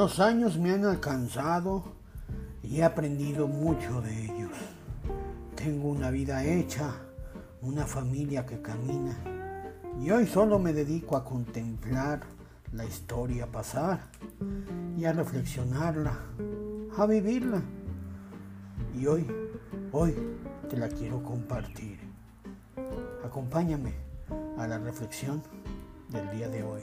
Los años me han alcanzado y he aprendido mucho de ellos. Tengo una vida hecha, una familia que camina y hoy solo me dedico a contemplar la historia pasar y a reflexionarla, a vivirla. Y hoy, hoy te la quiero compartir. Acompáñame a la reflexión del día de hoy.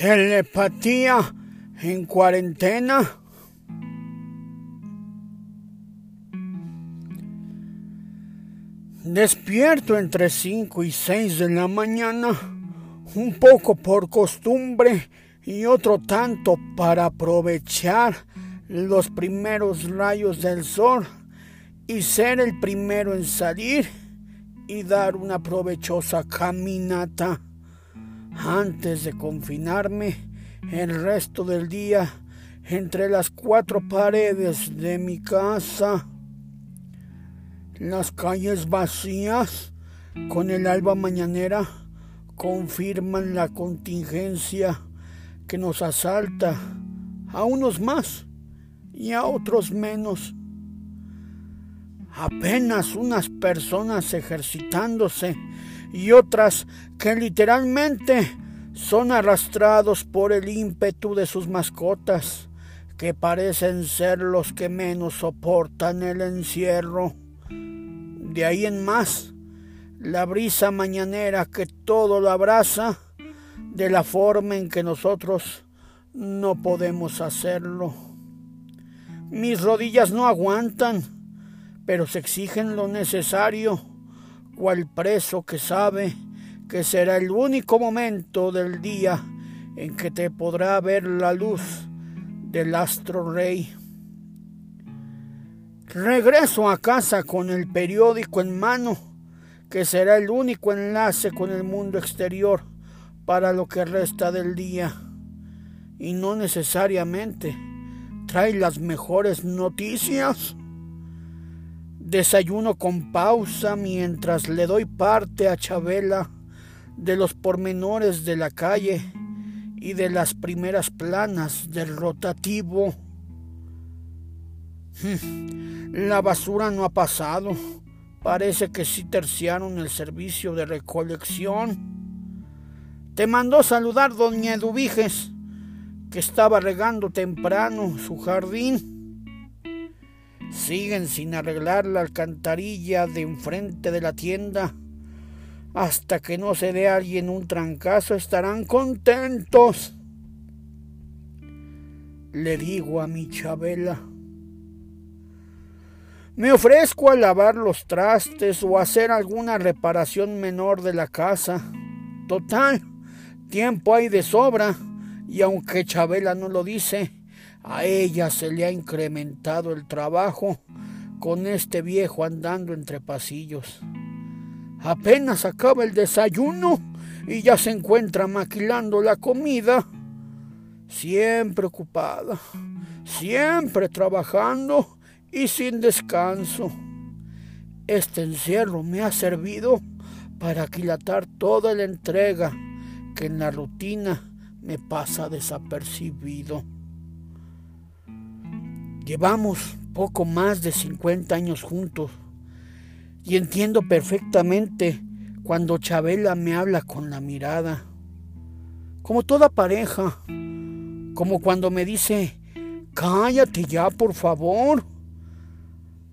Telepatía en cuarentena. Despierto entre 5 y 6 de la mañana, un poco por costumbre y otro tanto para aprovechar los primeros rayos del sol y ser el primero en salir y dar una provechosa caminata. Antes de confinarme el resto del día entre las cuatro paredes de mi casa, las calles vacías con el alba mañanera confirman la contingencia que nos asalta a unos más y a otros menos. Apenas unas personas ejercitándose y otras que literalmente son arrastrados por el ímpetu de sus mascotas, que parecen ser los que menos soportan el encierro. De ahí en más, la brisa mañanera que todo lo abraza, de la forma en que nosotros no podemos hacerlo. Mis rodillas no aguantan, pero se exigen lo necesario cual preso que sabe que será el único momento del día en que te podrá ver la luz del astro rey. Regreso a casa con el periódico en mano, que será el único enlace con el mundo exterior para lo que resta del día, y no necesariamente trae las mejores noticias. Desayuno con pausa mientras le doy parte a Chabela de los pormenores de la calle y de las primeras planas del rotativo. La basura no ha pasado. Parece que sí terciaron el servicio de recolección. Te mandó saludar doña Eduviges, que estaba regando temprano su jardín. Siguen sin arreglar la alcantarilla de enfrente de la tienda. Hasta que no se dé alguien un trancazo estarán contentos. Le digo a mi Chabela. Me ofrezco a lavar los trastes o hacer alguna reparación menor de la casa. Total, tiempo hay de sobra, y aunque Chabela no lo dice, a ella se le ha incrementado el trabajo con este viejo andando entre pasillos. Apenas acaba el desayuno y ya se encuentra maquilando la comida. Siempre ocupada, siempre trabajando y sin descanso. Este encierro me ha servido para aquilatar toda la entrega que en la rutina me pasa desapercibido. Llevamos poco más de 50 años juntos y entiendo perfectamente cuando Chabela me habla con la mirada, como toda pareja, como cuando me dice, cállate ya, por favor,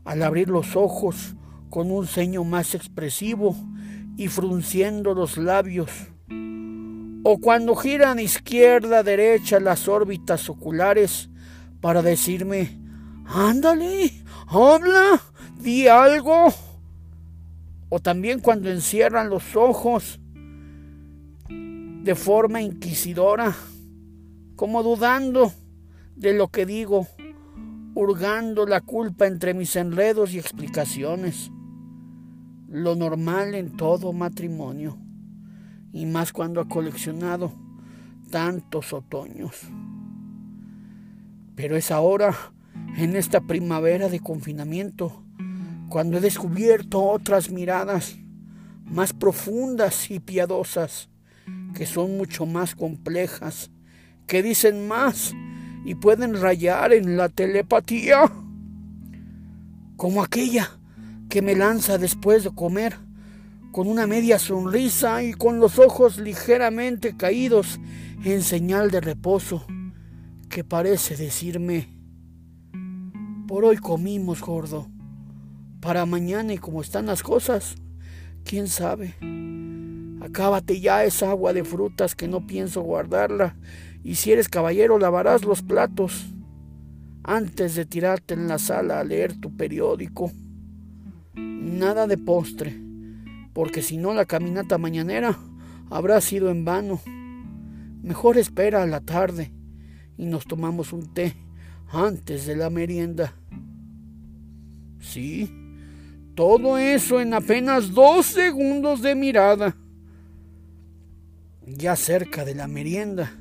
al abrir los ojos con un ceño más expresivo y frunciendo los labios, o cuando giran izquierda, derecha las órbitas oculares para decirme, ándale, habla, di algo. O también cuando encierran los ojos de forma inquisidora, como dudando de lo que digo, hurgando la culpa entre mis enredos y explicaciones. Lo normal en todo matrimonio, y más cuando ha coleccionado tantos otoños. Pero es ahora en esta primavera de confinamiento, cuando he descubierto otras miradas más profundas y piadosas, que son mucho más complejas, que dicen más y pueden rayar en la telepatía, como aquella que me lanza después de comer, con una media sonrisa y con los ojos ligeramente caídos en señal de reposo, que parece decirme, por hoy comimos gordo, para mañana y como están las cosas, quién sabe. Acábate ya esa agua de frutas que no pienso guardarla, y si eres caballero lavarás los platos antes de tirarte en la sala a leer tu periódico. Nada de postre, porque si no la caminata mañanera habrá sido en vano. Mejor espera a la tarde y nos tomamos un té antes de la merienda. Sí, todo eso en apenas dos segundos de mirada. Ya cerca de la merienda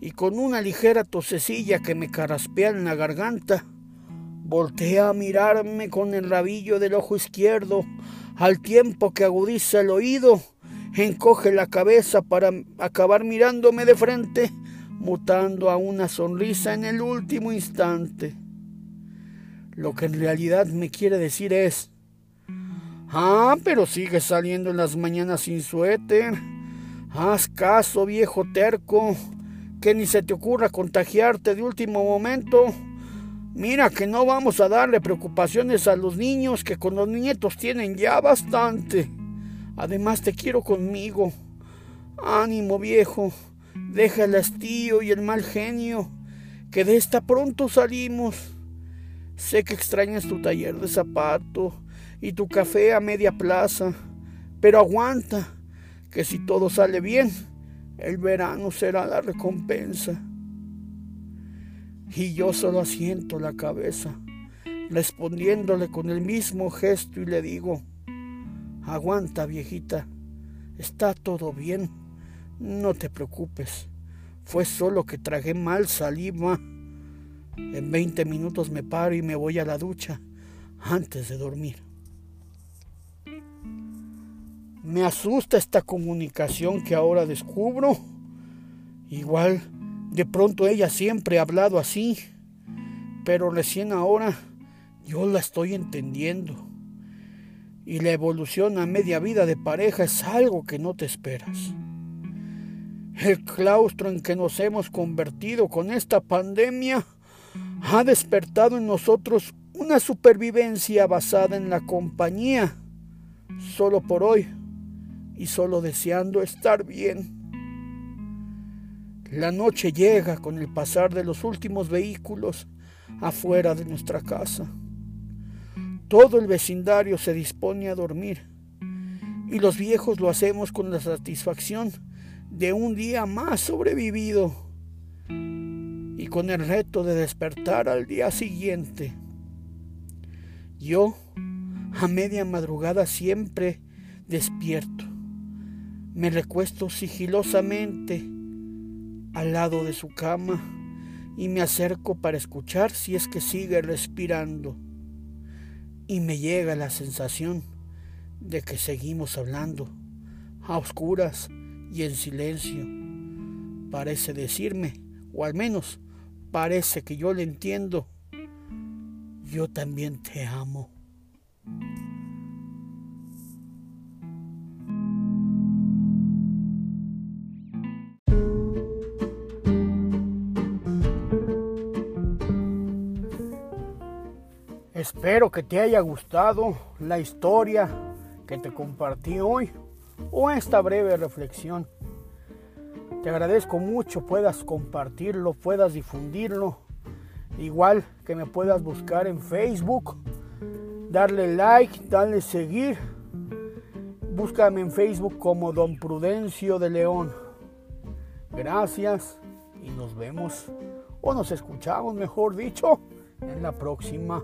y con una ligera tosecilla que me caraspea en la garganta, voltea a mirarme con el rabillo del ojo izquierdo, al tiempo que agudiza el oído, encoge la cabeza para acabar mirándome de frente, mutando a una sonrisa en el último instante. Lo que en realidad me quiere decir es, ah, pero sigue saliendo en las mañanas sin suéter. Haz caso, viejo terco que ni se te ocurra contagiarte de último momento. Mira que no vamos a darle preocupaciones a los niños que con los nietos tienen ya bastante. Además te quiero conmigo. Ánimo viejo, deja el hastío y el mal genio, que de esta pronto salimos. Sé que extrañas tu taller de zapato y tu café a media plaza, pero aguanta, que si todo sale bien, el verano será la recompensa. Y yo solo asiento la cabeza, respondiéndole con el mismo gesto y le digo, aguanta viejita, está todo bien, no te preocupes, fue solo que tragué mal saliva. En 20 minutos me paro y me voy a la ducha antes de dormir. Me asusta esta comunicación que ahora descubro. Igual, de pronto ella siempre ha hablado así, pero recién ahora yo la estoy entendiendo. Y la evolución a media vida de pareja es algo que no te esperas. El claustro en que nos hemos convertido con esta pandemia ha despertado en nosotros una supervivencia basada en la compañía, solo por hoy y solo deseando estar bien. La noche llega con el pasar de los últimos vehículos afuera de nuestra casa. Todo el vecindario se dispone a dormir y los viejos lo hacemos con la satisfacción de un día más sobrevivido y con el reto de despertar al día siguiente. Yo, a media madrugada, siempre despierto me recuesto sigilosamente al lado de su cama y me acerco para escuchar si es que sigue respirando. Y me llega la sensación de que seguimos hablando, a oscuras y en silencio. Parece decirme, o al menos parece que yo le entiendo, yo también te amo. Espero que te haya gustado la historia que te compartí hoy o esta breve reflexión. Te agradezco mucho puedas compartirlo, puedas difundirlo. Igual que me puedas buscar en Facebook, darle like, darle seguir. Búscame en Facebook como Don Prudencio de León. Gracias y nos vemos o nos escuchamos, mejor dicho, en la próxima.